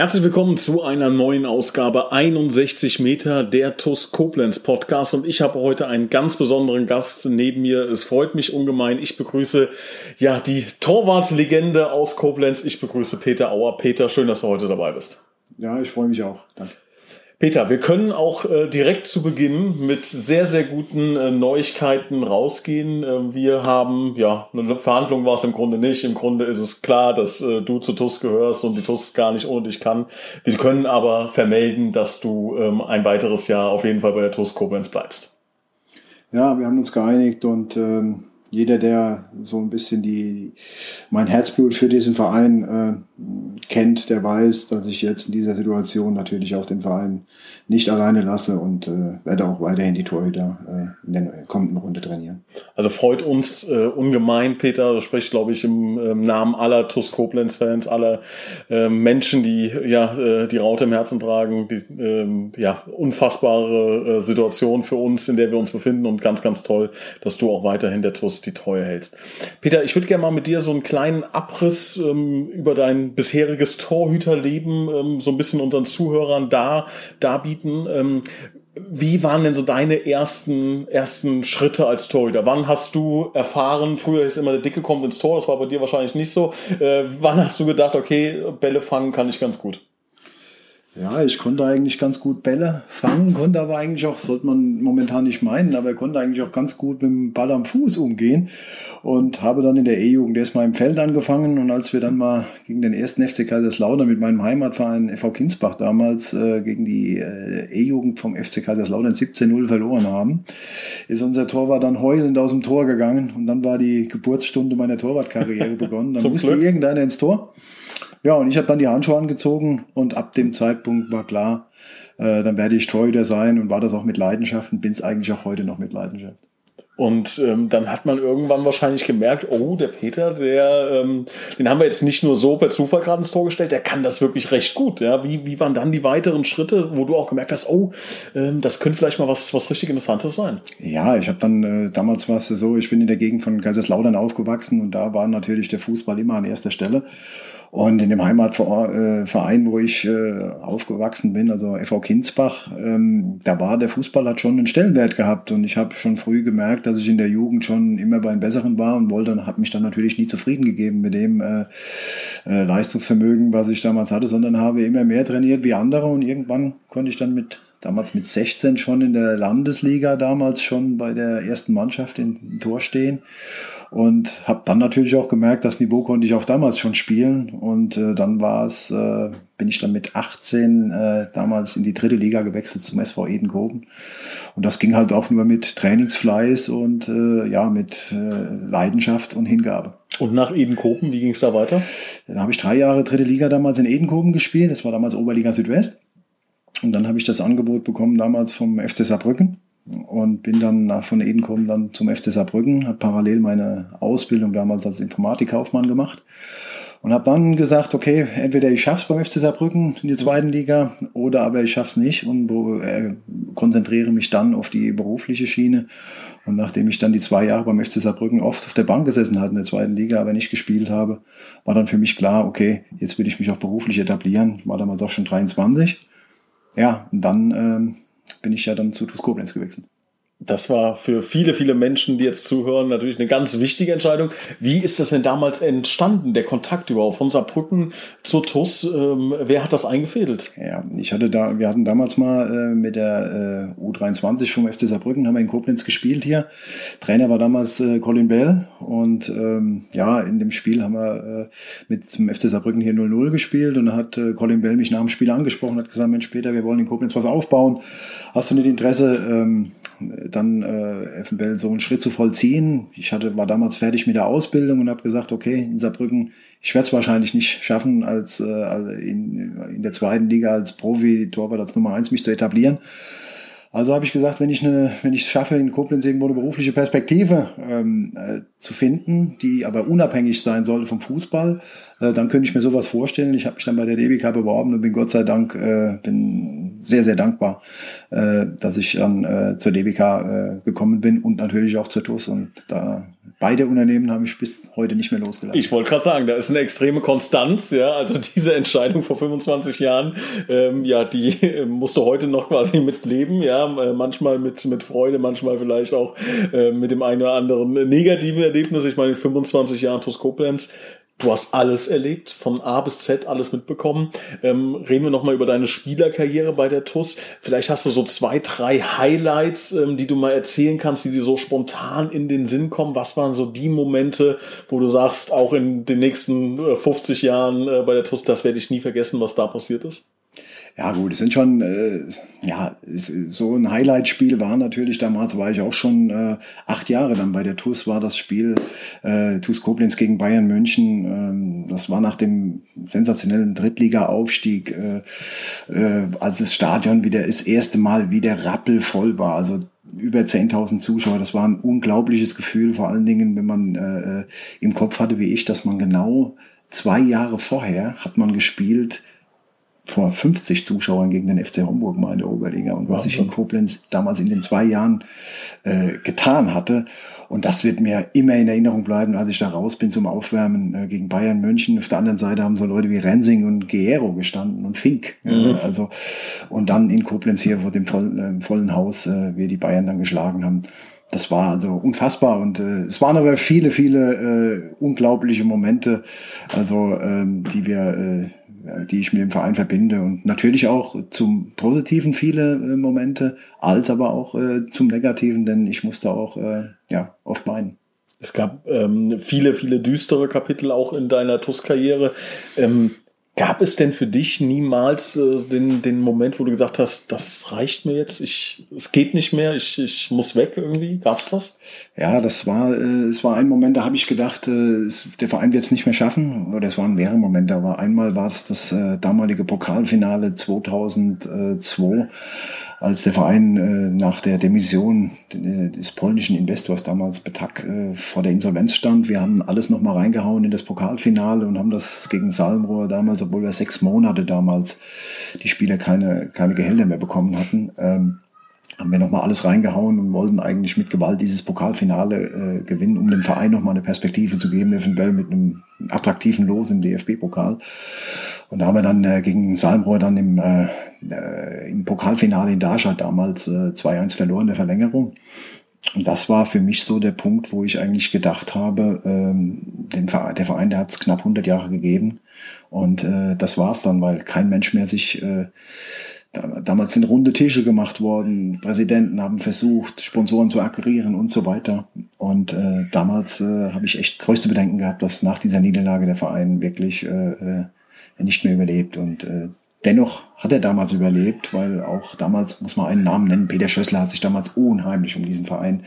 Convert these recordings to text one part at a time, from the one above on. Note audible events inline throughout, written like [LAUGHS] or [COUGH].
Herzlich willkommen zu einer neuen Ausgabe 61 Meter der TUS Koblenz Podcast und ich habe heute einen ganz besonderen Gast neben mir. Es freut mich ungemein. Ich begrüße ja die Torwartslegende aus Koblenz. Ich begrüße Peter Auer. Peter, schön, dass du heute dabei bist. Ja, ich freue mich auch. Danke. Peter, wir können auch äh, direkt zu Beginn mit sehr, sehr guten äh, Neuigkeiten rausgehen. Äh, wir haben, ja, eine Verhandlung war es im Grunde nicht. Im Grunde ist es klar, dass äh, du zu TUS gehörst und die TUS gar nicht ohne dich kann. Wir können aber vermelden, dass du ähm, ein weiteres Jahr auf jeden Fall bei der TUS Koblenz bleibst. Ja, wir haben uns geeinigt und ähm, jeder, der so ein bisschen die, mein Herzblut für diesen Verein äh, kennt, der weiß, dass ich jetzt in dieser Situation natürlich auch den Verein nicht alleine lasse und äh, werde auch weiterhin die Torhüter äh, in der kommenden Runde trainieren. Also freut uns äh, ungemein, Peter, spricht, glaube ich, im, im Namen aller TuS Koblenz-Fans, aller äh, Menschen, die ja äh, die Raute im Herzen tragen, die äh, ja unfassbare äh, Situation für uns, in der wir uns befinden und ganz, ganz toll, dass du auch weiterhin der TuS die Treue hältst. Peter, ich würde gerne mal mit dir so einen kleinen Abriss ähm, über bisheriges Torhüterleben ähm, so ein bisschen unseren Zuhörern da darbieten. Ähm, wie waren denn so deine ersten, ersten Schritte als Torhüter? Wann hast du erfahren, früher ist immer der Dicke kommt ins Tor, das war bei dir wahrscheinlich nicht so. Äh, wann hast du gedacht, okay, Bälle fangen kann ich ganz gut? Ja, ich konnte eigentlich ganz gut Bälle fangen, konnte aber eigentlich auch, sollte man momentan nicht meinen, aber er konnte eigentlich auch ganz gut mit dem Ball am Fuß umgehen und habe dann in der E-Jugend erstmal im Feld angefangen und als wir dann mal gegen den ersten FC Kaiserslautern mit meinem Heimatverein FV Kinsbach damals äh, gegen die äh, E-Jugend vom FC Kaiserslautern 17-0 verloren haben, ist unser Torwart dann heulend aus dem Tor gegangen und dann war die Geburtsstunde meiner Torwartkarriere [LAUGHS] begonnen. Dann musste Glück. irgendeiner ins Tor. Ja, und ich habe dann die Handschuhe angezogen und ab dem Zeitpunkt war klar, äh, dann werde ich Torhüter sein und war das auch mit Leidenschaft und bin es eigentlich auch heute noch mit Leidenschaft. Und ähm, dann hat man irgendwann wahrscheinlich gemerkt, oh, der Peter, der, ähm, den haben wir jetzt nicht nur so per Zufall gerade ins Tor gestellt, der kann das wirklich recht gut. Ja? Wie, wie waren dann die weiteren Schritte, wo du auch gemerkt hast, oh, ähm, das könnte vielleicht mal was, was richtig Interessantes sein? Ja, ich habe dann, äh, damals war es so, ich bin in der Gegend von Kaiserslautern aufgewachsen und da war natürlich der Fußball immer an erster Stelle. Und in dem Heimatverein, wo ich äh, aufgewachsen bin, also FV Kinsbach, ähm, da war der Fußball hat schon einen Stellenwert gehabt und ich habe schon früh gemerkt, dass ich in der Jugend schon immer bei den Besseren war und wollte, habe mich dann natürlich nie zufrieden gegeben mit dem äh, äh, Leistungsvermögen, was ich damals hatte, sondern habe immer mehr trainiert wie andere und irgendwann konnte ich dann mit damals mit 16 schon in der Landesliga, damals schon bei der ersten Mannschaft im Tor stehen. Und habe dann natürlich auch gemerkt, das Niveau konnte ich auch damals schon spielen. Und äh, dann war es, äh, bin ich dann mit 18 äh, damals in die dritte Liga gewechselt zum SV Edenkoben. Und das ging halt auch nur mit Trainingsfleiß und äh, ja mit äh, Leidenschaft und Hingabe. Und nach Edenkoben, wie ging es da weiter? Dann habe ich drei Jahre dritte Liga damals in Edenkoben gespielt, das war damals Oberliga Südwest und dann habe ich das Angebot bekommen damals vom FC Saarbrücken und bin dann nach von Edenkoben dann zum FC Saarbrücken, habe parallel meine Ausbildung damals als Informatikkaufmann gemacht und habe dann gesagt, okay, entweder ich schaff's beim FC Saarbrücken in die zweiten Liga oder aber ich schaff's nicht und äh, konzentriere mich dann auf die berufliche Schiene. Und nachdem ich dann die zwei Jahre beim FC Saarbrücken oft auf der Bank gesessen hatte in der zweiten Liga, aber nicht gespielt habe, war dann für mich klar, okay, jetzt will ich mich auch beruflich etablieren. War damals auch schon 23. Ja, dann ähm, bin ich ja dann zu TuS Koblenz gewechselt. Das war für viele, viele Menschen, die jetzt zuhören, natürlich eine ganz wichtige Entscheidung. Wie ist das denn damals entstanden, der Kontakt überhaupt von Saarbrücken zur TUS? Ähm, wer hat das eingefädelt? Ja, ich hatte da, wir hatten damals mal äh, mit der äh, U23 vom FC Saarbrücken, haben wir in Koblenz gespielt hier. Trainer war damals äh, Colin Bell und ähm, ja, in dem Spiel haben wir äh, mit dem FC Saarbrücken hier 0-0 gespielt und da hat äh, Colin Bell mich nach dem Spiel angesprochen, hat gesagt, Mensch Peter, wir wollen in Koblenz was aufbauen. Hast du nicht Interesse, ähm, dann äh, Effenbell so einen Schritt zu vollziehen. Ich hatte, war damals fertig mit der Ausbildung und habe gesagt, okay, in Saarbrücken, ich werde es wahrscheinlich nicht schaffen, als äh, in, in der zweiten Liga als Profi-Torwart als Nummer eins mich zu etablieren. Also habe ich gesagt, wenn ich eine, wenn ich es schaffe, in Koblenz irgendwo eine berufliche Perspektive ähm, äh, zu finden, die aber unabhängig sein soll vom Fußball, äh, dann könnte ich mir sowas vorstellen. Ich habe mich dann bei der DBK beworben und bin Gott sei Dank, äh, bin sehr, sehr dankbar, äh, dass ich dann äh, zur DBK äh, gekommen bin und natürlich auch zur TUS. Und da beide Unternehmen habe ich bis heute nicht mehr losgelassen. Ich wollte gerade sagen, da ist eine extreme Konstanz, ja. Also [LAUGHS] diese Entscheidung vor 25 Jahren, ähm, ja, die äh, musst du heute noch quasi mitleben, ja. Äh, manchmal mit, mit Freude, manchmal vielleicht auch äh, mit dem einen oder anderen negativen Erlebnis. Ich meine, in 25 Jahren TUS Koblenz Du hast alles erlebt, von A bis Z alles mitbekommen. Ähm, reden wir nochmal über deine Spielerkarriere bei der TUS. Vielleicht hast du so zwei, drei Highlights, ähm, die du mal erzählen kannst, die dir so spontan in den Sinn kommen. Was waren so die Momente, wo du sagst, auch in den nächsten 50 äh, Jahren äh, bei der TUS, das werde ich nie vergessen, was da passiert ist? Ja gut, es sind schon, äh, ja, so ein Highlight-Spiel war natürlich, damals war ich auch schon äh, acht Jahre dann bei der TUS, war das Spiel äh, TUS Koblenz gegen Bayern München. Ähm, das war nach dem sensationellen Drittliga-Aufstieg, äh, äh, als das Stadion wieder das erste Mal wieder rappelvoll war. Also über 10.000 Zuschauer. Das war ein unglaubliches Gefühl, vor allen Dingen, wenn man äh, äh im Kopf hatte, wie ich, dass man genau zwei Jahre vorher hat man gespielt vor 50 Zuschauern gegen den FC Homburg mal in der Oberliga und was ich in Koblenz damals in den zwei Jahren äh, getan hatte. Und das wird mir immer in Erinnerung bleiben, als ich da raus bin zum Aufwärmen äh, gegen Bayern München. Auf der anderen Seite haben so Leute wie Rensing und Guerrero gestanden und Fink. Mhm. Äh, also, und dann in Koblenz hier vor dem voll, äh, vollen Haus, äh, wir die Bayern dann geschlagen haben das war also unfassbar und äh, es waren aber viele, viele äh, unglaubliche Momente, also ähm, die wir äh, die ich mit dem Verein verbinde. Und natürlich auch zum Positiven viele äh, Momente, als aber auch äh, zum Negativen, denn ich musste auch äh, ja, oft weinen. Es gab ähm, viele, viele düstere Kapitel auch in deiner TUS-Karriere. Ähm, Gab es denn für dich niemals äh, den, den Moment, wo du gesagt hast, das reicht mir jetzt, ich, es geht nicht mehr, ich, ich muss weg irgendwie? Gab es das? Ja, das war, äh, es war ein Moment, da habe ich gedacht, äh, es, der Verein wird es nicht mehr schaffen. Oder es waren mehrere Momente, aber einmal war es das äh, damalige Pokalfinale 2002 als der Verein äh, nach der Demission des polnischen Investors damals Betak äh, vor der Insolvenz stand. Wir haben alles nochmal reingehauen in das Pokalfinale und haben das gegen Salmrohr damals, obwohl wir sechs Monate damals die Spieler keine, keine Gehälter mehr bekommen hatten. Ähm, haben wir nochmal alles reingehauen und wollten eigentlich mit Gewalt dieses Pokalfinale äh, gewinnen, um dem Verein nochmal eine Perspektive zu geben, eventuell mit einem attraktiven Los im DFB-Pokal. Und da haben wir dann äh, gegen Salmrohr dann im, äh, äh, im Pokalfinale in Darmstadt damals äh, 2-1 verloren, der Verlängerung. Und das war für mich so der Punkt, wo ich eigentlich gedacht habe, ähm, Verein, der Verein, der hat es knapp 100 Jahre gegeben. Und äh, das war's dann, weil kein Mensch mehr sich äh, Damals sind runde Tische gemacht worden, Präsidenten haben versucht, Sponsoren zu akquirieren und so weiter. Und äh, damals äh, habe ich echt größte Bedenken gehabt, dass nach dieser Niederlage der Verein wirklich äh, äh nicht mehr überlebt. Und äh, dennoch hat er damals überlebt, weil auch damals, muss man einen Namen nennen, Peter Schössler hat sich damals unheimlich um diesen Verein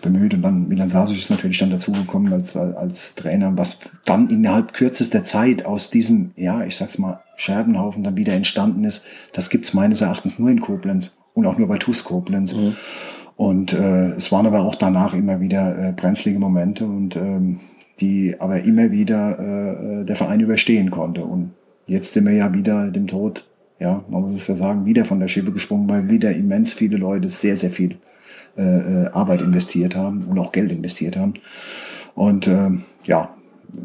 bemüht. Und dann Milan Sasic ist natürlich dann dazugekommen als, als Trainer, was dann innerhalb kürzester Zeit aus diesem, ja, ich sag's mal, Scherbenhaufen dann wieder entstanden ist. Das gibt's meines Erachtens nur in Koblenz und auch nur bei TuS Koblenz. Mhm. Und äh, es waren aber auch danach immer wieder äh, brenzlige Momente und ähm, die aber immer wieder äh, der Verein überstehen konnte. Und jetzt sind wir ja wieder dem Tod, ja, man muss es ja sagen, wieder von der Schippe gesprungen, weil wieder immens viele Leute sehr, sehr viel äh, äh Arbeit investiert haben und auch Geld investiert haben. Und äh, ja,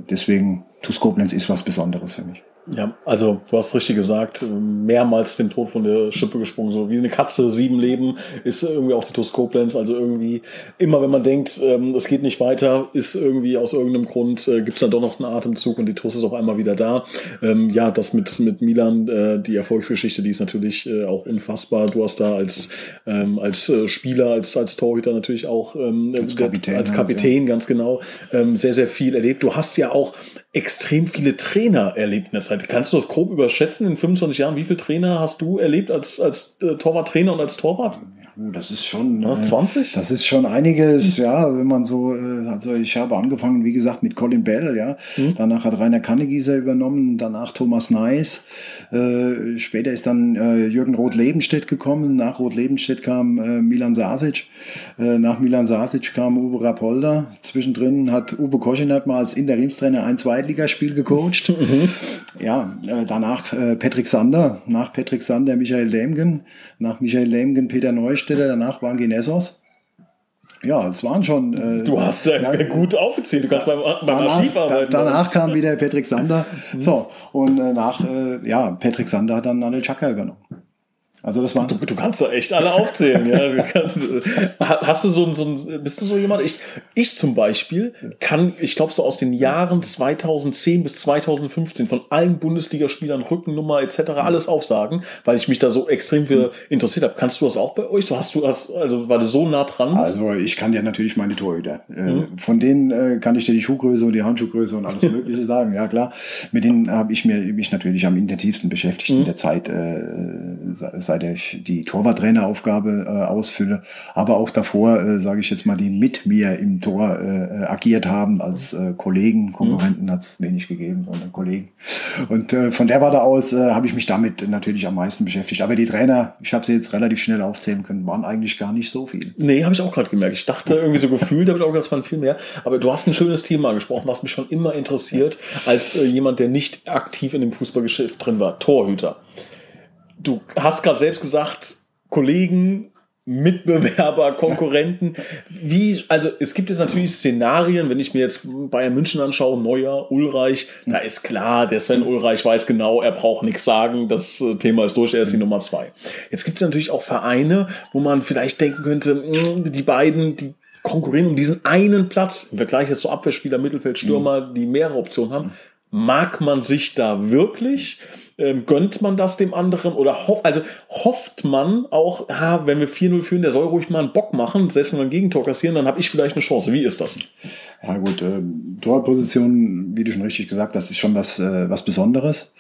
deswegen, TuS Koblenz ist was Besonderes für mich. Ja, also du hast richtig gesagt, mehrmals den Tod von der Schippe gesprungen, so wie eine Katze, sieben Leben, ist irgendwie auch die Toskoplenz. Also irgendwie, immer wenn man denkt, ähm, es geht nicht weiter, ist irgendwie aus irgendeinem Grund, äh, gibt es dann doch noch einen Atemzug und die TUS ist auch einmal wieder da. Ähm, ja, das mit, mit Milan, äh, die Erfolgsgeschichte, die ist natürlich äh, auch unfassbar. Du hast da als, ähm, als äh, Spieler, als, als Torhüter natürlich auch ähm, als Kapitän, als Kapitän halt, ja. ganz genau, ähm, sehr, sehr viel erlebt. Du hast ja auch extrem viele Trainer erlebt in der Zeit. Kannst du das grob überschätzen in 25 Jahren? Wie viele Trainer hast du erlebt als, als äh, Torwarttrainer und als Torwart? Das ist schon. 20? Äh, das ist schon einiges, ja, wenn man so, äh, also ich habe angefangen, wie gesagt, mit Colin Bell, ja. Mhm. Danach hat Rainer Kannegieser übernommen, danach Thomas Neis. Äh, später ist dann äh, Jürgen Roth-Lebenstedt gekommen. Nach Roth-Lebenstedt kam äh, Milan Sasic. Äh, nach Milan Sasic kam Uwe Rapolda. Zwischendrin hat Uwe Koschinat mal als Interimstrainer ein Zweitligaspiel gecoacht. Mhm. Ja, äh, danach äh, Patrick Sander. Nach Patrick Sander Michael Lemgen. Nach Michael Lemgen Peter Neustadt. Hersteller danach waren Genessos. Ja, es waren schon. Äh, du hast äh, ja, gut aufgezählt. Du kannst beim, beim danach, Archiv arbeiten. Da, danach kam wieder Patrick Sander. Mhm. So, und äh, nach, äh, ja, Patrick Sander hat dann Anel Chaka übernommen. Also das war. Du, du, kannst da echt alle aufzählen, ja. Kannst, hast du so ein, so ein, bist du so jemand? Ich, ich zum Beispiel kann, ich glaube so aus den Jahren 2010 bis 2015 von allen Bundesligaspielern Rückennummer etc. alles aufsagen, weil ich mich da so extrem für interessiert habe. Kannst du das auch bei euch? So hast du das, also weil du so nah dran bist? Also ich kann ja natürlich meine Torhüter. Äh, mhm. Von denen äh, kann ich dir die Schuhgröße und die Handschuhgröße und alles Mögliche [LAUGHS] sagen. Ja klar. Mit denen habe ich mir mich natürlich am intensivsten beschäftigt mhm. in der Zeit. Äh, seit bei der ich die Torwarttraineraufgabe äh, ausfülle, aber auch davor, äh, sage ich jetzt mal, die mit mir im Tor äh, agiert haben als äh, Kollegen. Konkurrenten mhm. hat es wenig gegeben, sondern Kollegen. Und äh, von der Warte aus äh, habe ich mich damit natürlich am meisten beschäftigt. Aber die Trainer, ich habe sie jetzt relativ schnell aufzählen können, waren eigentlich gar nicht so viel. Nee, habe ich auch gerade gemerkt. Ich dachte irgendwie so gefühlt, habe ich auch ganz von viel mehr. Aber du hast ein schönes Thema gesprochen, was mich schon immer interessiert, als äh, jemand, der nicht aktiv in dem Fußballgeschäft drin war. Torhüter du hast gerade selbst gesagt, Kollegen, Mitbewerber, Konkurrenten. Wie, also es gibt jetzt natürlich Szenarien, wenn ich mir jetzt Bayern München anschaue, Neuer, Ulreich, da ist klar, der Sven Ulreich weiß genau, er braucht nichts sagen, das äh, Thema ist durch, er ist die Nummer zwei. Jetzt gibt es natürlich auch Vereine, wo man vielleicht denken könnte, hm, die beiden, die konkurrieren um diesen einen Platz, im Vergleich jetzt zu Abwehrspieler, Mittelfeld, Stürmer, die mehrere Optionen haben. Mag man sich da wirklich? Ähm, gönnt man das dem anderen oder ho also hofft man auch, ah, wenn wir 4-0 führen, der soll ruhig mal einen Bock machen, selbst wenn wir ein Gegentor kassieren, dann habe ich vielleicht eine Chance. Wie ist das? Ja gut, äh, Torposition, wie du schon richtig gesagt hast, ist schon was, äh, was Besonderes.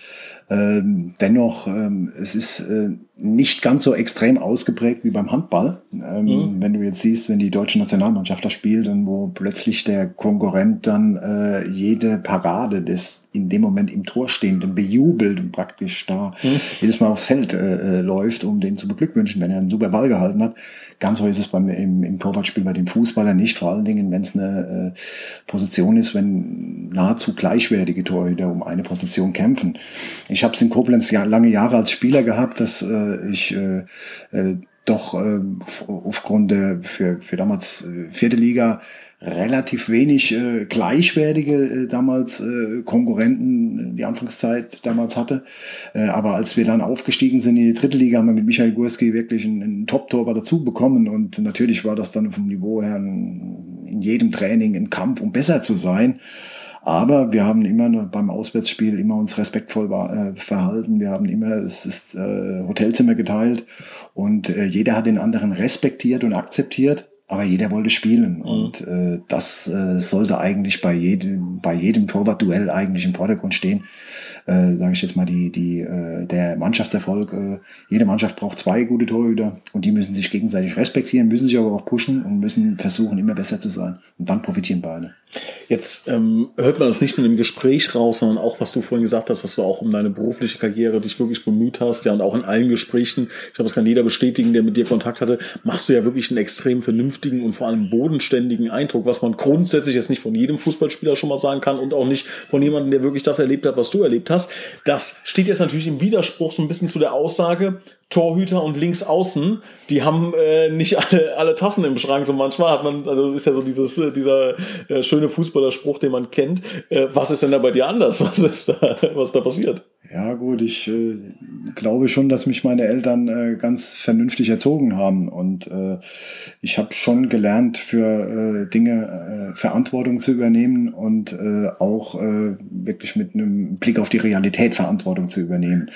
Ähm, dennoch, ähm, es ist äh, nicht ganz so extrem ausgeprägt wie beim Handball. Ähm, mhm. Wenn du jetzt siehst, wenn die deutsche Nationalmannschaft da spielt und wo plötzlich der Konkurrent dann äh, jede Parade des in dem Moment im Tor stehenden bejubelt und praktisch da mhm. jedes Mal aufs Feld äh, äh, läuft, um den zu beglückwünschen, wenn er einen super Ball gehalten hat. Ganz so ist es beim, im, im Torwartspiel bei dem Fußballer nicht, vor allen Dingen, wenn es eine äh, Position ist, wenn nahezu gleichwertige Torhüter um eine Position kämpfen. Ich habe es in Koblenz ja, lange Jahre als Spieler gehabt, dass äh, ich äh, äh, doch äh, aufgrund der für, für damals äh, vierte Liga relativ wenig äh, gleichwertige äh, damals äh, Konkurrenten die Anfangszeit damals hatte. Äh, aber als wir dann aufgestiegen sind in die dritte Liga, haben wir mit Michael Gurski wirklich einen, einen Top-Torwart dazu bekommen und natürlich war das dann vom Niveau her ein, in jedem Training ein Kampf, um besser zu sein. Aber wir haben immer beim Auswärtsspiel immer uns respektvoll äh, verhalten. Wir haben immer, es ist äh, Hotelzimmer geteilt und äh, jeder hat den anderen respektiert und akzeptiert. Aber jeder wollte spielen mhm. und äh, das äh, sollte eigentlich bei jedem bei jedem Torwartduell eigentlich im Vordergrund stehen äh, sage ich jetzt mal, die, die, äh, der Mannschaftserfolg. Äh, jede Mannschaft braucht zwei gute Torhüter und die müssen sich gegenseitig respektieren, müssen sich aber auch pushen und müssen versuchen, immer besser zu sein. Und dann profitieren beide. Jetzt ähm, hört man das nicht nur im Gespräch raus, sondern auch, was du vorhin gesagt hast, dass du auch um deine berufliche Karriere dich wirklich bemüht hast, ja, und auch in allen Gesprächen, ich glaube, das kann jeder bestätigen, der mit dir Kontakt hatte, machst du ja wirklich einen extrem vernünftigen und vor allem bodenständigen Eindruck, was man grundsätzlich jetzt nicht von jedem Fußballspieler schon mal sagen kann und auch nicht von jemandem, der wirklich das erlebt hat, was du erlebt hast hast. Das steht jetzt natürlich im Widerspruch so ein bisschen zu der Aussage, Torhüter und links außen, die haben äh, nicht alle, alle Tassen im Schrank. So manchmal hat man, also ist ja so dieses, äh, dieser äh, schöne Fußballerspruch, den man kennt. Äh, was ist denn da bei dir anders? [LAUGHS] Was ist da, was da passiert? Ja gut, ich äh, glaube schon, dass mich meine Eltern äh, ganz vernünftig erzogen haben und äh, ich habe schon gelernt, für äh, Dinge äh, Verantwortung zu übernehmen und äh, auch wirklich mit einem Blick auf die Realität Verantwortung zu übernehmen.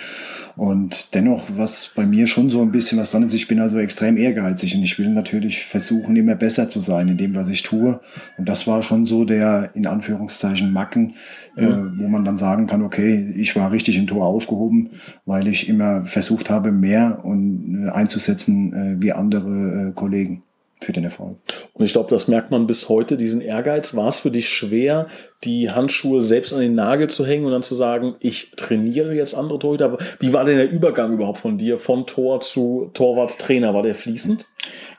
Und dennoch, was bei mir schon so ein bisschen was dran ist, ich bin also extrem ehrgeizig und ich will natürlich versuchen, immer besser zu sein in dem, was ich tue. Und das war schon so der, in Anführungszeichen, Macken, äh, wo man dann sagen kann, okay, ich war richtig im Tor aufgehoben, weil ich immer versucht habe, mehr und äh, einzusetzen äh, wie andere äh, Kollegen für den Erfolg. Und ich glaube, das merkt man bis heute, diesen Ehrgeiz. War es für dich schwer, die Handschuhe selbst an den Nagel zu hängen und dann zu sagen, ich trainiere jetzt andere Torhüter? Aber wie war denn der Übergang überhaupt von dir, von Tor zu Torwart-Trainer? War der fließend?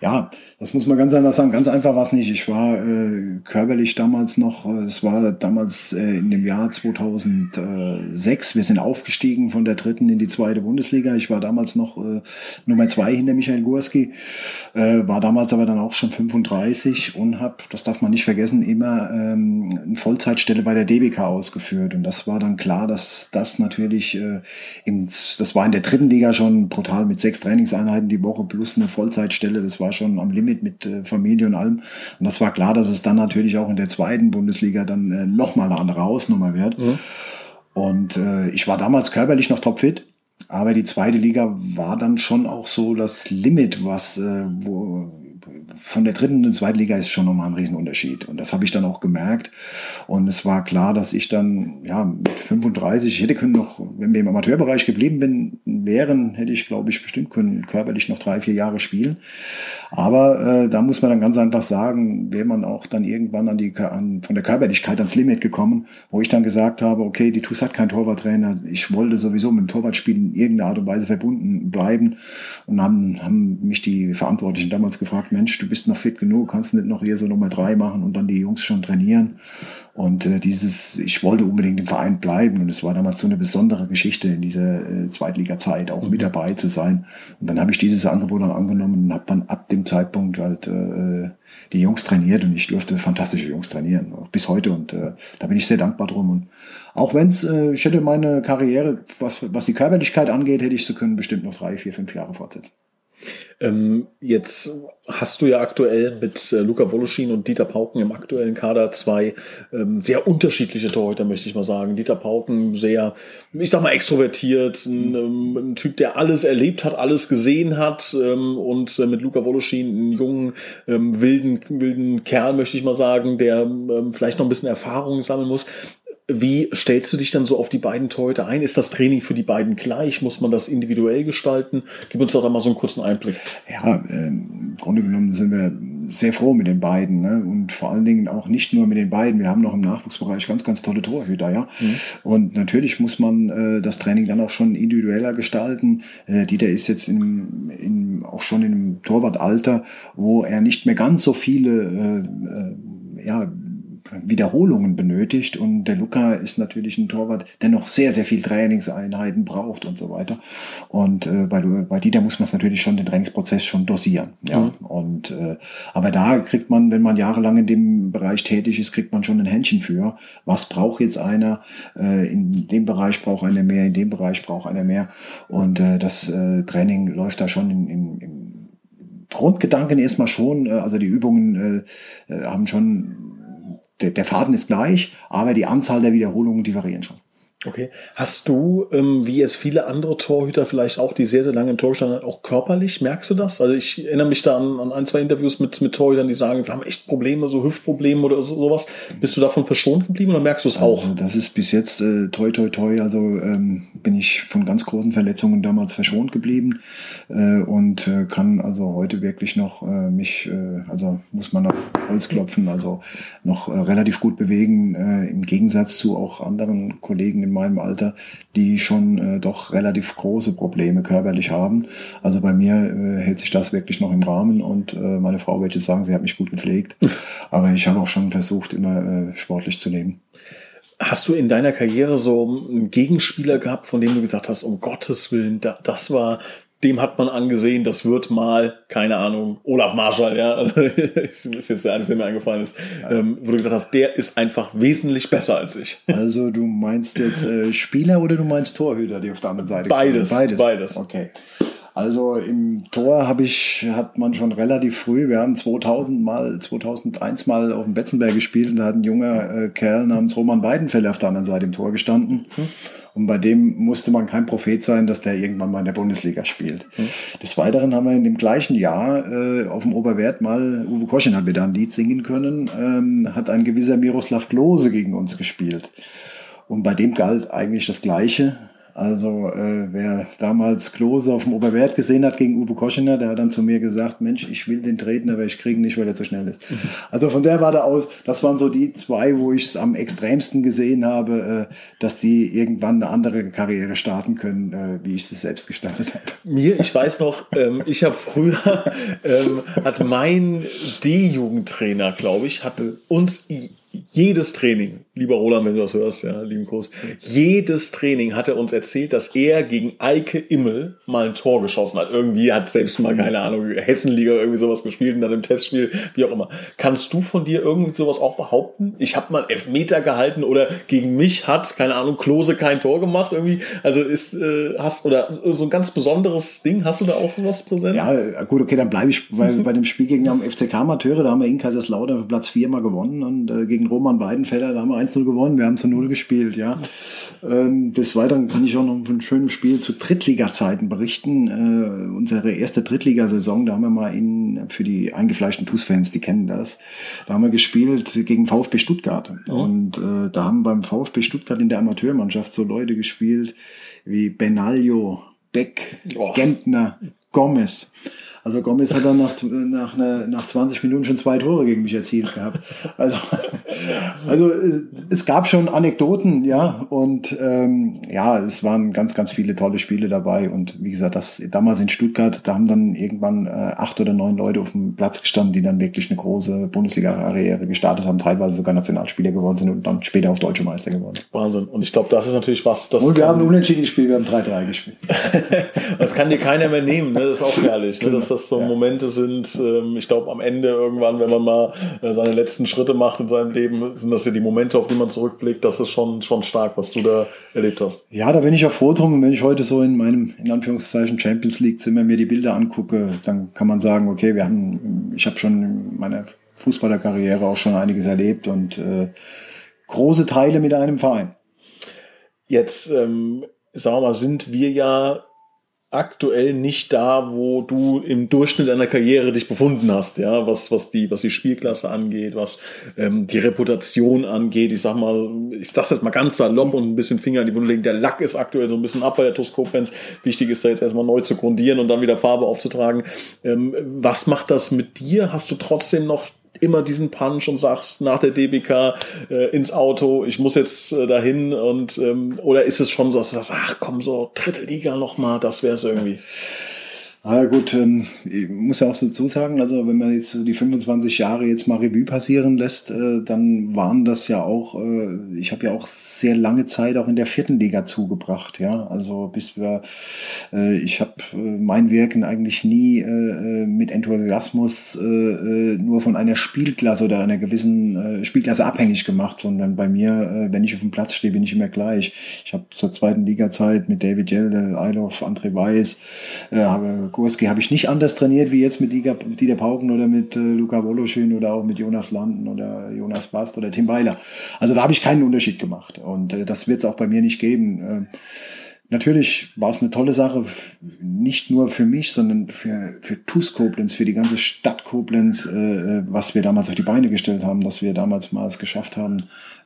Ja, das muss man ganz einfach sagen. Ganz einfach war es nicht. Ich war äh, körperlich damals noch, äh, es war damals äh, in dem Jahr 2006. Wir sind aufgestiegen von der dritten in die zweite Bundesliga. Ich war damals noch äh, Nummer zwei hinter Michael Gurski, äh, war damals aber dann auch schon 35 und habe, das darf man nicht vergessen, immer ähm, eine Vollzeitstelle bei der DBK ausgeführt. Und das war dann klar, dass das natürlich äh, im, das war in der dritten Liga schon brutal mit sechs Trainingseinheiten die Woche plus eine Vollzeitstelle. Das war schon am Limit mit äh, Familie und allem. Und das war klar, dass es dann natürlich auch in der zweiten Bundesliga dann äh, nochmal eine andere Hausnummer wird. Mhm. Und äh, ich war damals körperlich noch topfit. Aber die zweite Liga war dann schon auch so das Limit, was äh, wo, von der dritten in die zweiten Liga ist schon nochmal ein Riesenunterschied. Und das habe ich dann auch gemerkt. Und es war klar, dass ich dann, ja, mit 35, ich hätte können noch, wenn wir im Amateurbereich geblieben bin, wären, hätte ich, glaube ich, bestimmt können körperlich noch drei, vier Jahre spielen. Aber äh, da muss man dann ganz einfach sagen, wäre man auch dann irgendwann an die, an, von der Körperlichkeit ans Limit gekommen, wo ich dann gesagt habe, okay, die TuS hat keinen Torwarttrainer. Ich wollte sowieso mit dem Torwartspiel in irgendeiner Art und Weise verbunden bleiben. Und haben, haben mich die Verantwortlichen damals gefragt, Mensch, du bist noch fit genug, kannst nicht noch hier so Nummer drei machen und dann die Jungs schon trainieren. Und äh, dieses, ich wollte unbedingt im Verein bleiben und es war damals so eine besondere Geschichte in dieser äh, Zweitliga-Zeit auch mhm. mit dabei zu sein. Und dann habe ich dieses Angebot dann angenommen und habe dann ab dem Zeitpunkt halt äh, die Jungs trainiert und ich durfte fantastische Jungs trainieren, auch bis heute und äh, da bin ich sehr dankbar drum. Und auch wenn es, äh, ich hätte meine Karriere, was, was die Körperlichkeit angeht, hätte ich sie können bestimmt noch drei, vier, fünf Jahre fortsetzen. Ähm, jetzt hast du ja aktuell mit äh, Luca Woloschin und Dieter Pauken im aktuellen Kader zwei ähm, sehr unterschiedliche Torhüter, möchte ich mal sagen. Dieter Pauken sehr, ich sag mal, extrovertiert, ein, ähm, ein Typ, der alles erlebt hat, alles gesehen hat ähm, und äh, mit Luca Woloschin einen jungen, ähm, wilden, wilden Kerl, möchte ich mal sagen, der ähm, vielleicht noch ein bisschen Erfahrung sammeln muss. Wie stellst du dich dann so auf die beiden Torhüter ein? Ist das Training für die beiden gleich? Muss man das individuell gestalten? Gib uns doch einmal so einen kurzen Einblick. Ja, äh, im Grunde genommen sind wir sehr froh mit den beiden ne? und vor allen Dingen auch nicht nur mit den beiden. Wir haben noch im Nachwuchsbereich ganz, ganz tolle Torhüter, ja. Mhm. Und natürlich muss man äh, das Training dann auch schon individueller gestalten. Äh, Dieter ist jetzt in, in, auch schon im Torwartalter, wo er nicht mehr ganz so viele äh, äh, ja, Wiederholungen benötigt und der Luca ist natürlich ein Torwart, der noch sehr, sehr viel Trainingseinheiten braucht und so weiter. Und äh, bei, bei Dieter muss man es natürlich schon den Trainingsprozess schon dosieren. Ja. Mhm. Und äh, aber da kriegt man, wenn man jahrelang in dem Bereich tätig ist, kriegt man schon ein Händchen für. Was braucht jetzt einer? Äh, in dem Bereich braucht einer mehr, in dem Bereich braucht einer mehr. Und äh, das äh, Training läuft da schon in, in, im Grundgedanken erstmal schon, äh, also die Übungen äh, äh haben schon der, der Faden ist gleich, aber die Anzahl der Wiederholungen, die variieren schon. Okay. Hast du, ähm, wie jetzt viele andere Torhüter vielleicht auch, die sehr, sehr lange im Tor standen, auch körperlich, merkst du das? Also ich erinnere mich da an, an ein, zwei Interviews mit, mit Torhütern, die sagen, sie haben echt Probleme, so Hüftprobleme oder so, sowas. Bist du davon verschont geblieben oder merkst du es auch? Also das ist bis jetzt äh, toi toi toi, also ähm, bin ich von ganz großen Verletzungen damals verschont geblieben äh, und äh, kann also heute wirklich noch äh, mich, äh, also muss man auf Holz klopfen, also noch äh, relativ gut bewegen, im Gegensatz zu auch anderen Kollegen in meinem Alter, die schon äh, doch relativ große Probleme körperlich haben. Also bei mir äh, hält sich das wirklich noch im Rahmen und äh, meine Frau wird jetzt sagen, sie hat mich gut gepflegt. [LAUGHS] Aber ich habe auch schon versucht, immer äh, sportlich zu leben. Hast du in deiner Karriere so einen Gegenspieler gehabt, von dem du gesagt hast, um Gottes Willen, das war dem hat man angesehen, das wird mal, keine Ahnung, Olaf Marschall, ja, also [LAUGHS] ist jetzt der eine, der mir eingefallen ist, ähm, wo du gesagt hast, der ist einfach wesentlich besser als ich. Also du meinst jetzt äh, Spieler oder du meinst Torhüter, die auf der anderen Seite Beides, beides. Beides. Okay. Also im Tor habe ich, hat man schon relativ früh, wir haben 2000 mal, 2001 mal auf dem Betzenberg gespielt und da hat ein junger äh, Kerl namens Roman Weidenfeller auf der anderen Seite im Tor gestanden. Mhm. Und bei dem musste man kein Prophet sein, dass der irgendwann mal in der Bundesliga spielt. Mhm. Des Weiteren haben wir in dem gleichen Jahr äh, auf dem Oberwert mal, Uwe Koschen hat wieder ein Lied singen können, ähm, hat ein gewisser Miroslav Klose gegen uns gespielt. Und bei dem galt eigentlich das Gleiche. Also äh, wer damals Klose auf dem Oberwert gesehen hat gegen Uwe Koschener, der hat dann zu mir gesagt, Mensch, ich will den treten, aber ich kriege ihn nicht, weil er zu schnell ist. Mhm. Also von der Warte aus, das waren so die zwei, wo ich es am extremsten gesehen habe, äh, dass die irgendwann eine andere Karriere starten können, äh, wie ich es selbst gestartet habe. Mir, ich weiß noch, ähm, ich habe früher, ähm, hat mein D-Jugendtrainer, glaube ich, hatte uns jedes Training, lieber Roland, wenn du das hörst, ja, lieben Kurs, jedes Training hat er uns erzählt, dass er gegen Eike Immel mal ein Tor geschossen hat. Irgendwie hat selbst mal, keine Ahnung, Hessenliga irgendwie sowas gespielt und dann im Testspiel, wie auch immer. Kannst du von dir irgendwie sowas auch behaupten? Ich habe mal Elfmeter gehalten oder gegen mich hat, keine Ahnung, Klose kein Tor gemacht irgendwie. Also ist, äh, hast, oder so ein ganz besonderes Ding, hast du da auch was präsent? Ja, gut, okay, dann bleibe ich bei, bei dem Spiel gegen den FCK Amateure, da haben wir in Kaiserslautern für Platz 4 mal gewonnen und äh, gegen Roman Weidenfeller, da haben wir 1-0 gewonnen, wir haben zu 0 gespielt, ja. Ähm, des Weiteren kann ich auch noch von einem schönen Spiel zu Drittliga-Zeiten berichten. Äh, unsere erste Drittligasaison, da haben wir mal in, für die eingefleischten TuS-Fans, die kennen das, da haben wir gespielt gegen VfB Stuttgart. Mhm. Und äh, da haben beim VfB Stuttgart in der Amateurmannschaft so Leute gespielt wie Benaglio, Beck, oh. Gentner, Gomez. Also Gomez hat dann nach, nach, nach 20 Minuten schon zwei Tore gegen mich erzielt gehabt. Also, also äh, es gab schon Anekdoten, ja, und ähm, ja, es waren ganz, ganz viele tolle Spiele dabei. Und wie gesagt, das damals in Stuttgart, da haben dann irgendwann äh, acht oder neun Leute auf dem Platz gestanden, die dann wirklich eine große Bundesliga-Karriere gestartet haben, teilweise sogar Nationalspieler geworden sind und dann später auch Deutsche Meister geworden. Wahnsinn. Und ich glaube, das ist natürlich was. Das und wir haben unentschieden gespielt, wir haben 3-3 gespielt. [LAUGHS] das kann dir keiner mehr nehmen, ne? Das ist auch herrlich. Ne? Genau. Das das so ja. Momente sind, ähm, ich glaube, am Ende irgendwann, wenn man mal äh, seine letzten Schritte macht in seinem Leben, sind das ja die Momente, auf die man zurückblickt. Das ist schon, schon stark, was du da erlebt hast. Ja, da bin ich auch froh drum. Und wenn ich heute so in meinem, in Anführungszeichen, Champions League Zimmer mir die Bilder angucke, dann kann man sagen, okay, wir haben, ich habe schon in meiner Fußballerkarriere auch schon einiges erlebt und äh, große Teile mit einem Verein. Jetzt, ähm, sagen wir mal, sind wir ja aktuell nicht da, wo du im Durchschnitt deiner Karriere dich befunden hast, ja, was, was die, was die Spielklasse angeht, was ähm, die Reputation angeht. Ich sag mal, ich sag's jetzt mal ganz salopp und ein bisschen Finger in die Wunde legen. Der Lack ist aktuell so ein bisschen ab bei der TuS Koblenz. Wichtig ist da jetzt erstmal neu zu grundieren und dann wieder Farbe aufzutragen. Ähm, was macht das mit dir? Hast du trotzdem noch immer diesen Punch und sagst nach der DBK äh, ins Auto, ich muss jetzt äh, dahin und ähm, oder ist es schon so, dass du sagst, ach komm, so dritte Liga nochmal, das wäre es irgendwie. Ah, gut, ähm, ich muss ja auch dazu sagen, also wenn man jetzt die 25 Jahre jetzt mal Revue passieren lässt, äh, dann waren das ja auch, äh, ich habe ja auch sehr lange Zeit auch in der vierten Liga zugebracht, ja. Also bis wir, äh, ich habe äh, mein Wirken eigentlich nie äh, äh, mit Enthusiasmus nur von einer Spielklasse oder einer gewissen Spielklasse abhängig gemacht, sondern bei mir, wenn ich auf dem Platz stehe, bin ich immer gleich. Ich habe zur zweiten Liga-Zeit mit David Jelde, Eilof, André Weiß, habe Gurski habe ich nicht anders trainiert wie jetzt mit Dieter Pauken oder mit äh, Luca Woloschin oder auch mit Jonas Landen oder Jonas Bast oder Tim Weiler. Also da habe ich keinen Unterschied gemacht und äh, das wird es auch bei mir nicht geben. Äh, Natürlich war es eine tolle Sache, nicht nur für mich, sondern für, für TuS Koblenz, für die ganze Stadt Koblenz, äh, äh, was wir damals auf die Beine gestellt haben, dass wir damals mal es geschafft haben,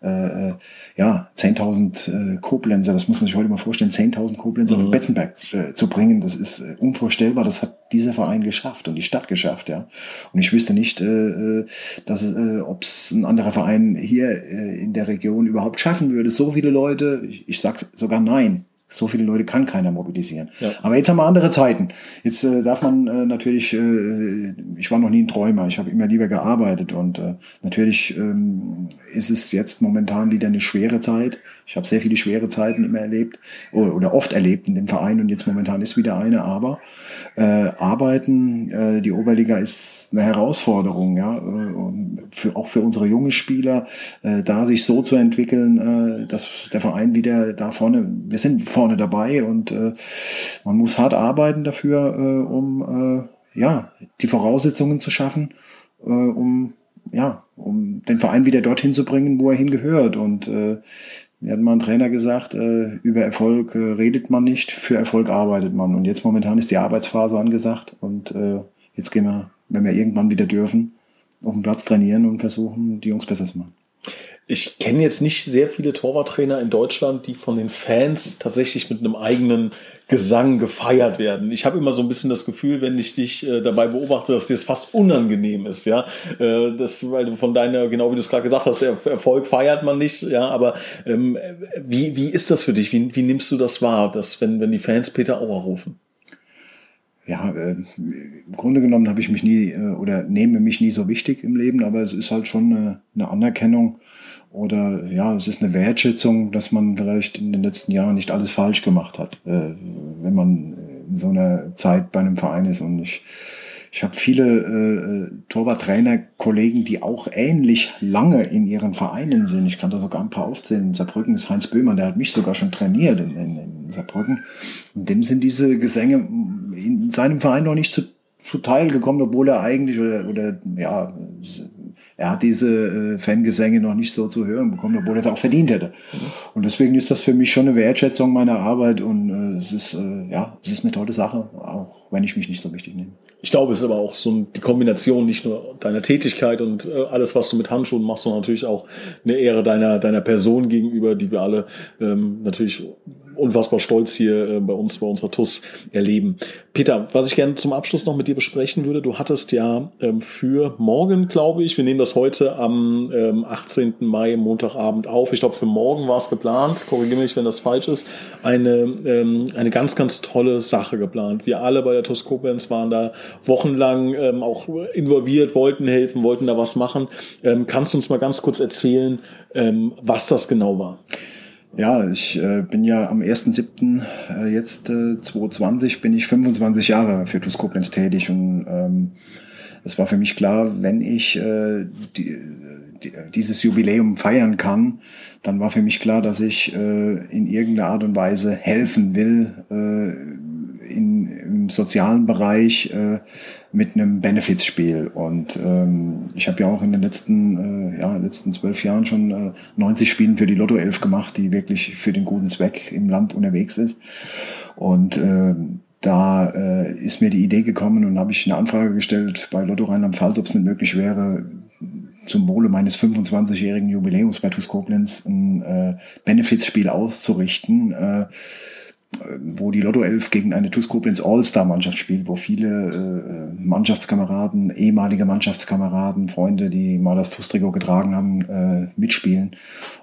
äh, äh ja, 10.000 äh, Koblenzer, das muss man sich heute mal vorstellen, 10.000 Koblenzer mhm. auf Betzenberg äh, zu bringen, das ist äh, unvorstellbar, das hat dieser Verein geschafft und die Stadt geschafft, ja. Und ich wüsste nicht, äh, äh dass äh, ob es ein anderer Verein hier äh, in der Region überhaupt schaffen würde, so viele Leute, ich, ich sag sogar nein So viele Leute kann keiner mobilisieren. Ja. Aber jetzt haben wir andere Zeiten. Jetzt äh, darf man äh, natürlich, äh, ich war noch nie ein Träumer, ich habe immer lieber gearbeitet und äh, natürlich ähm, ist es jetzt momentan wieder eine schwere Zeit. Ich habe sehr viele schwere Zeiten immer erlebt oder, oder oft erlebt in dem Verein und jetzt momentan ist wieder eine, aber äh, arbeiten, äh, die Oberliga ist eine Herausforderung, ja, äh, für, auch für unsere jungen Spieler, äh, da sich so zu entwickeln, äh, dass der Verein wieder da vorne, wir sind vorne dabei und äh, man muss hart arbeiten dafür, äh, um äh, ja die Voraussetzungen zu schaffen, äh, um ja um den Verein wieder dorthin zu bringen, wo er hingehört und äh, mir hat mal ein Trainer gesagt, äh, über Erfolg äh, redet man nicht, für Erfolg arbeitet man. Und jetzt momentan ist die Arbeitsphase angesagt und äh, jetzt gehen wir, wenn wir irgendwann wieder dürfen, auf dem Platz trainieren und versuchen, die Jungs besser zu machen. Ich kenne jetzt nicht sehr viele Torwarttrainer in Deutschland, die von den Fans tatsächlich mit einem eigenen Gesang gefeiert werden. Ich habe immer so ein bisschen das Gefühl, wenn ich dich äh, dabei beobachte, dass dir das fast unangenehm ist, ja. Äh, das, weil du von deiner, genau wie du es gerade gesagt hast, Erfolg feiert man nicht, ja. Aber ähm, wie, wie ist das für dich? Wie, wie nimmst du das wahr, dass wenn, wenn die Fans Peter Auer rufen? ja, äh, im Grunde genommen habe ich mich nie äh, oder nehme mich nie so wichtig im Leben, aber es ist halt schon eine, eine Anerkennung oder ja, es ist eine Wertschätzung, dass man vielleicht in den letzten Jahren nicht alles falsch gemacht hat, äh, wenn man in so einer Zeit bei einem Verein ist. Und ich, ich habe viele äh, Torwarttrainer, Kollegen, die auch ähnlich lange in ihren Vereinen sind. Ich kann da sogar ein paar aufzählen. In Saarbrücken ist Heinz Böhmer, der hat mich sogar schon trainiert in, in, in Saarbrücken. Und dem sind diese Gesänge in seinem Verein noch nicht zu, zu Teil gekommen, obwohl er eigentlich oder, oder ja, er hat diese äh, Fangesänge noch nicht so zu hören bekommen, obwohl er es auch verdient hätte. Und deswegen ist das für mich schon eine Wertschätzung meiner Arbeit und äh, es ist äh, ja, es ist eine tolle Sache, auch wenn ich mich nicht so wichtig nehme. Ich glaube, es ist aber auch so die Kombination nicht nur deiner Tätigkeit und äh, alles, was du mit Handschuhen machst, sondern natürlich auch eine Ehre deiner deiner Person gegenüber, die wir alle ähm, natürlich unfassbar stolz hier äh, bei uns, bei unserer TUS erleben. Peter, was ich gerne zum Abschluss noch mit dir besprechen würde, du hattest ja ähm, für morgen, glaube ich, wir nehmen das heute am ähm, 18. Mai, Montagabend auf. Ich glaube, für morgen war es geplant, korrigiere mich, wenn das falsch ist, eine, ähm, eine ganz, ganz tolle Sache geplant. Wir alle bei der TUS Koblenz waren da wochenlang ähm, auch involviert, wollten helfen, wollten da was machen. Ähm, kannst du uns mal ganz kurz erzählen, ähm, was das genau war? Ja, ich äh, bin ja am 1.7. Äh, jetzt äh, 2020 bin ich 25 Jahre für TuS Koblenz tätig und ähm, es war für mich klar, wenn ich äh, die, die, dieses Jubiläum feiern kann, dann war für mich klar, dass ich äh, in irgendeiner Art und Weise helfen will, äh, in, im sozialen Bereich äh, mit einem Benefits-Spiel. Und ähm, ich habe ja auch in den letzten, äh, ja, letzten zwölf Jahren schon äh, 90 Spielen für die Lotto 11 gemacht, die wirklich für den guten Zweck im Land unterwegs ist. Und äh, da äh, ist mir die Idee gekommen und habe ich eine Anfrage gestellt bei Lotto Rheinland-Pfalz, ob es nicht möglich wäre, zum Wohle meines 25-jährigen Jubiläums bei TuS Koblenz ein äh, Benefits-Spiel auszurichten. Äh, wo die Lotto 11 gegen eine TuS Koblenz All-Star-Mannschaft spielt, wo viele äh, Mannschaftskameraden, ehemalige Mannschaftskameraden, Freunde, die mal das TuS-Trikot getragen haben, äh, mitspielen.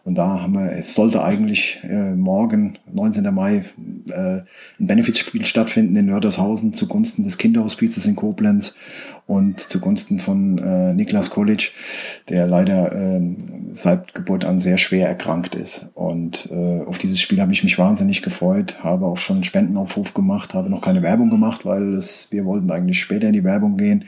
Und da haben wir, es sollte eigentlich äh, morgen, 19. Mai, äh, ein Benefizspiel stattfinden in Nördershausen zugunsten des Kinderhospizes in Koblenz und zugunsten von äh, Niklas College, der leider äh, seit Geburt an sehr schwer erkrankt ist. Und äh, auf dieses Spiel habe ich mich wahnsinnig gefreut, habe auch schon Spendenaufruf gemacht, habe noch keine Werbung gemacht, weil es, wir wollten eigentlich später in die Werbung gehen,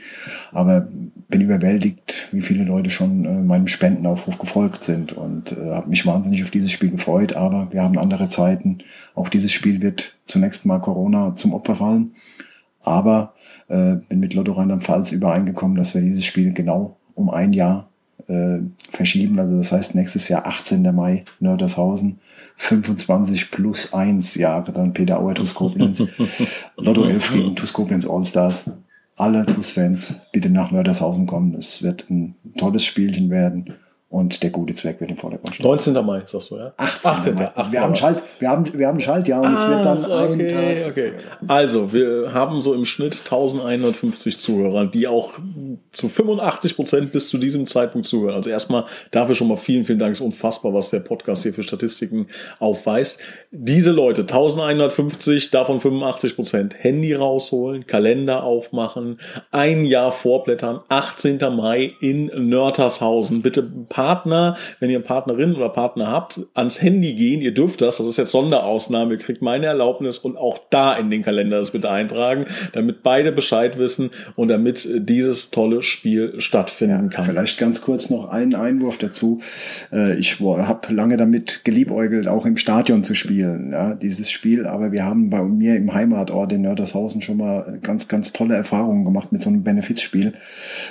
aber bin überwältigt, wie viele Leute schon äh, meinem Spendenaufruf gefolgt sind und äh, habe mich wahnsinnig auf dieses Spiel gefreut, aber wir haben andere Zeiten. Auch dieses Spiel wird zunächst mal Corona zum Opfer fallen, aber äh, bin mit Lotto Rheinland-Pfalz übereingekommen, dass wir dieses Spiel genau um ein Jahr äh, verschieben. Also das heißt nächstes Jahr 18. Mai Nördershausen, 25 plus 1 Jahre dann Peter Auer TuS Koblenz, [LAUGHS] Lotto 11 gegen TuS Koblenz Allstars. Alle TuS-Fans bitte nach Nördershausen kommen. Es wird ein tolles Spielchen werden und der gute Zweck wird im Vordergrund stehen. 19. Mai, sagst du, ja? 18. 18. Mai. 18. Wir, haben Schalt, wir, haben, wir haben Schaltjahr und ah, es wird dann okay, ein Tag. Okay. Also, wir haben so im Schnitt 1150 Zuhörer, die auch zu 85 Prozent bis zu diesem Zeitpunkt zuhören. Also erstmal dafür schon mal vielen, vielen Dank. Es ist unfassbar, was der Podcast hier für Statistiken aufweist. Diese Leute, 1150, davon 85 Prozent, Handy rausholen, Kalender aufmachen, ein Jahr vorblättern, 18. Mai in Nörtershausen. Bitte Partner, wenn ihr Partnerin oder Partner habt, ans Handy gehen. Ihr dürft das, das ist jetzt Sonderausnahme, ihr kriegt meine Erlaubnis und auch da in den Kalender das bitte eintragen, damit beide Bescheid wissen und damit dieses tolle Spiel stattfinden kann. Vielleicht ganz kurz noch einen Einwurf dazu. Äh, ich habe lange damit geliebäugelt, auch im Stadion zu spielen, ja, dieses Spiel, aber wir haben bei mir im Heimatort in Nördershausen schon mal ganz, ganz tolle Erfahrungen gemacht mit so einem Benefizspiel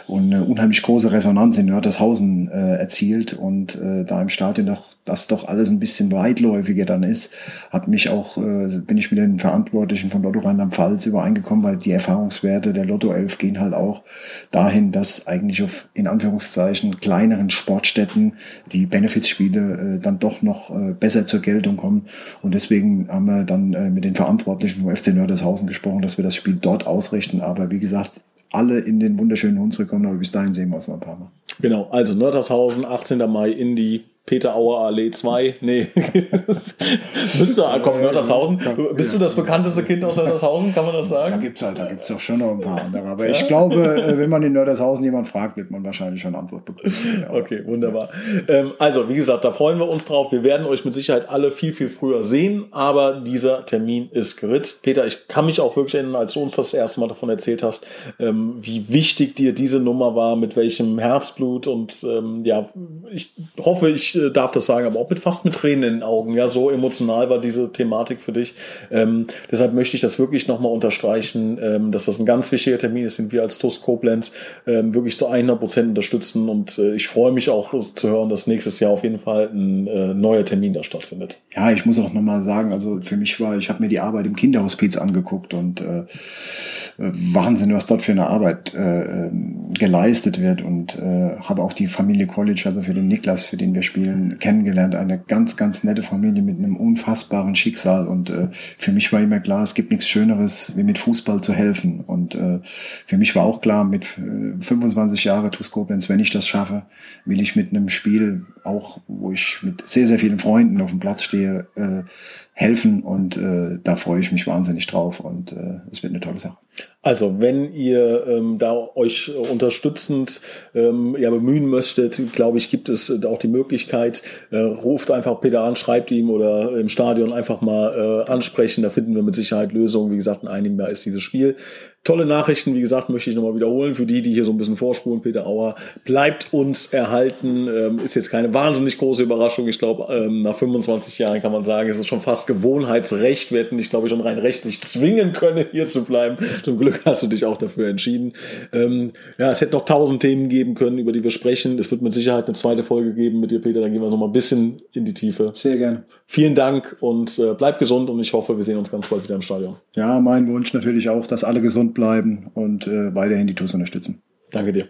und eine unheimlich große Resonanz in Nördershausen äh, erzielt. Erzielt und äh, da im Stadion doch das doch alles ein bisschen weitläufiger dann ist, hat mich auch, äh, bin ich mit den Verantwortlichen von Lotto Rheinland-Pfalz übereingekommen, weil die Erfahrungswerte der Lotto 11 gehen halt auch dahin, dass eigentlich auf in Anführungszeichen kleineren Sportstätten die Benefizspiele äh, dann doch noch äh, besser zur Geltung kommen und deswegen haben wir dann äh, mit den Verantwortlichen vom FC Nördershausen gesprochen, dass wir das Spiel dort ausrichten, aber wie gesagt, alle in den wunderschönen Hunsrück kommen, aber bis dahin sehen wir uns noch ein paar Mal. Genau, also Nördershausen, 18. Mai in die Peter Auer Allee 2. Nee. [LAUGHS] Bist du, komm, Nördershausen. Bist du das bekannteste Kind aus Nördershausen, kann man das sagen? Da gibt's halt, da gibt's auch schon noch ein paar andere. Aber ich glaube, äh, wenn man in Nördershausen jemand fragt, wird man wahrscheinlich schon Antwort bekommen. Okay, wunderbar. Ähm, also, wie gesagt, da freuen wir uns drauf. Wir werden euch mit Sicherheit alle viel, viel früher sehen, aber dieser Termin ist geritzt. Peter, ich kann mich auch wirklich erinnern, als du uns das erste Mal davon erzählt hast, ähm, wie wichtig dir diese Nummer war, mit welchem Herzblut und ähm, ja, ich hoffe, ich äh, darf das sagen, aber auch mit fast mit Tränen in den Augen. Ja, so emotional war diese Thematik für dich. Ähm, deshalb möchte ich das wirklich nochmal unterstreichen, ähm, dass das ein ganz wichtiger Termin ist, den wir als TUS Koblenz ähm, wirklich zu 100 Prozent unterstützen. Und äh, ich freue mich auch zu hören, dass nächstes Jahr auf jeden Fall ein äh, neuer Termin da stattfindet. Ja, ich muss auch nochmal sagen, also für mich war, ich habe mir die Arbeit im Kinderhospiz angeguckt und äh, Wahnsinn, was dort für eine Arbeit äh, ähm, geleistet wird und äh, habe auch die Familie College, also für den Niklas, für den wir spielen, kennengelernt. Eine ganz, ganz nette Familie mit einem unfassbaren Schicksal und äh, für mich war immer klar, es gibt nichts Schöneres, wie mit Fußball zu helfen und äh, für mich war auch klar, mit äh, 25 Jahre TuS Koblenz, wenn ich das schaffe, will ich mit einem Spiel, auch wo ich mit sehr, sehr vielen Freunden auf dem Platz stehe, äh, helfen und äh, da freue ich mich wahnsinnig drauf und äh, es wird eine tolle Sache. Also wenn ihr ähm, da euch unterstützend ähm, ja, bemühen möchtet, glaube ich, gibt es auch die Möglichkeit, äh, ruft einfach Peter an, schreibt ihm oder im Stadion einfach mal äh, ansprechen, da finden wir mit Sicherheit Lösungen. Wie gesagt, in einem Jahr ist dieses Spiel. Tolle Nachrichten, wie gesagt, möchte ich nochmal wiederholen. Für die, die hier so ein bisschen vorspulen, Peter Auer bleibt uns erhalten. Ähm, ist jetzt keine wahnsinnig große Überraschung. Ich glaube, ähm, nach 25 Jahren kann man sagen, es ist schon fast Gewohnheitsrecht. Wir hätten dich, glaube ich, schon rein rechtlich zwingen können, hier zu bleiben. Zum Glück hast du dich auch dafür entschieden. Ähm, ja, es hätte noch tausend Themen geben können, über die wir sprechen. Es wird mit Sicherheit eine zweite Folge geben mit dir, Peter. Dann gehen wir nochmal ein bisschen in die Tiefe. Sehr gerne. Vielen Dank und äh, bleib gesund und ich hoffe, wir sehen uns ganz bald wieder im Stadion. Ja, mein Wunsch natürlich auch, dass alle gesund bleiben und äh, weiterhin die TUS unterstützen. Danke dir.